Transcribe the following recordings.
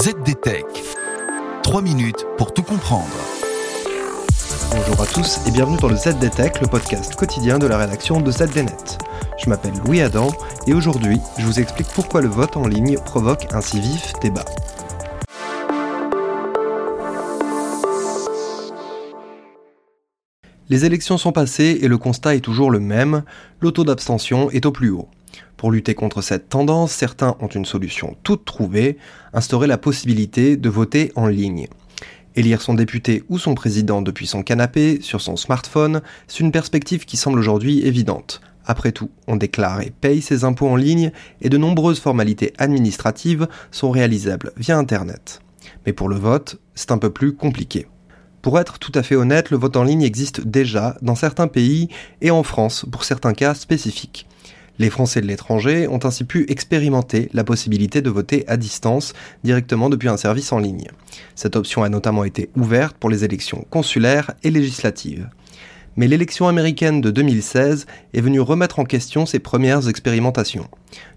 ZDTech. 3 minutes pour tout comprendre. Bonjour à tous et bienvenue dans le ZDTech, le podcast quotidien de la rédaction de ZDNet. Je m'appelle Louis Adam et aujourd'hui, je vous explique pourquoi le vote en ligne provoque un si vif débat. Les élections sont passées et le constat est toujours le même, le taux d'abstention est au plus haut. Pour lutter contre cette tendance, certains ont une solution toute trouvée, instaurer la possibilité de voter en ligne. Élire son député ou son président depuis son canapé, sur son smartphone, c'est une perspective qui semble aujourd'hui évidente. Après tout, on déclare et paye ses impôts en ligne et de nombreuses formalités administratives sont réalisables via Internet. Mais pour le vote, c'est un peu plus compliqué. Pour être tout à fait honnête, le vote en ligne existe déjà dans certains pays et en France pour certains cas spécifiques. Les Français de l'étranger ont ainsi pu expérimenter la possibilité de voter à distance directement depuis un service en ligne. Cette option a notamment été ouverte pour les élections consulaires et législatives. Mais l'élection américaine de 2016 est venue remettre en question ces premières expérimentations.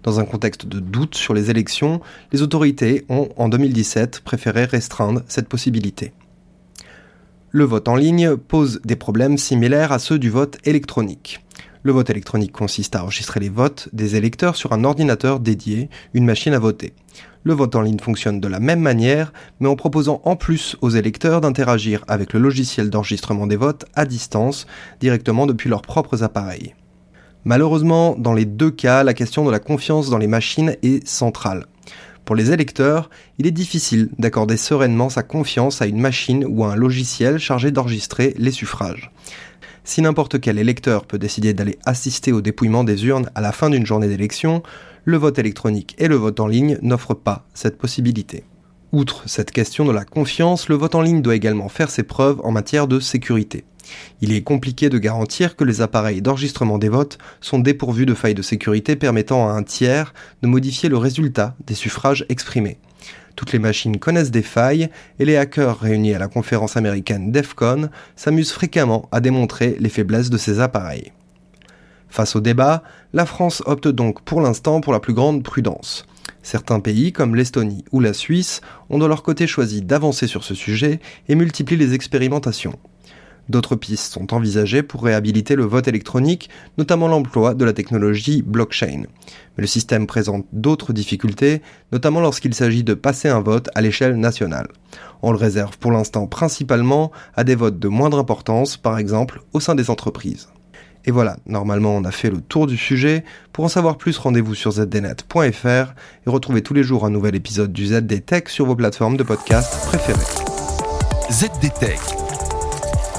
Dans un contexte de doute sur les élections, les autorités ont, en 2017, préféré restreindre cette possibilité. Le vote en ligne pose des problèmes similaires à ceux du vote électronique. Le vote électronique consiste à enregistrer les votes des électeurs sur un ordinateur dédié, une machine à voter. Le vote en ligne fonctionne de la même manière, mais en proposant en plus aux électeurs d'interagir avec le logiciel d'enregistrement des votes à distance, directement depuis leurs propres appareils. Malheureusement, dans les deux cas, la question de la confiance dans les machines est centrale. Pour les électeurs, il est difficile d'accorder sereinement sa confiance à une machine ou à un logiciel chargé d'enregistrer les suffrages. Si n'importe quel électeur peut décider d'aller assister au dépouillement des urnes à la fin d'une journée d'élection, le vote électronique et le vote en ligne n'offrent pas cette possibilité. Outre cette question de la confiance, le vote en ligne doit également faire ses preuves en matière de sécurité. Il est compliqué de garantir que les appareils d'enregistrement des votes sont dépourvus de failles de sécurité permettant à un tiers de modifier le résultat des suffrages exprimés. Toutes les machines connaissent des failles et les hackers réunis à la conférence américaine DEFCON s'amusent fréquemment à démontrer les faiblesses de ces appareils. Face au débat, la France opte donc pour l'instant pour la plus grande prudence. Certains pays, comme l'Estonie ou la Suisse, ont de leur côté choisi d'avancer sur ce sujet et multiplient les expérimentations. D'autres pistes sont envisagées pour réhabiliter le vote électronique, notamment l'emploi de la technologie blockchain. Mais le système présente d'autres difficultés, notamment lorsqu'il s'agit de passer un vote à l'échelle nationale. On le réserve pour l'instant principalement à des votes de moindre importance, par exemple au sein des entreprises. Et voilà, normalement on a fait le tour du sujet. Pour en savoir plus, rendez-vous sur zdnet.fr et retrouvez tous les jours un nouvel épisode du ZDTech sur vos plateformes de podcast préférées. ZDTech.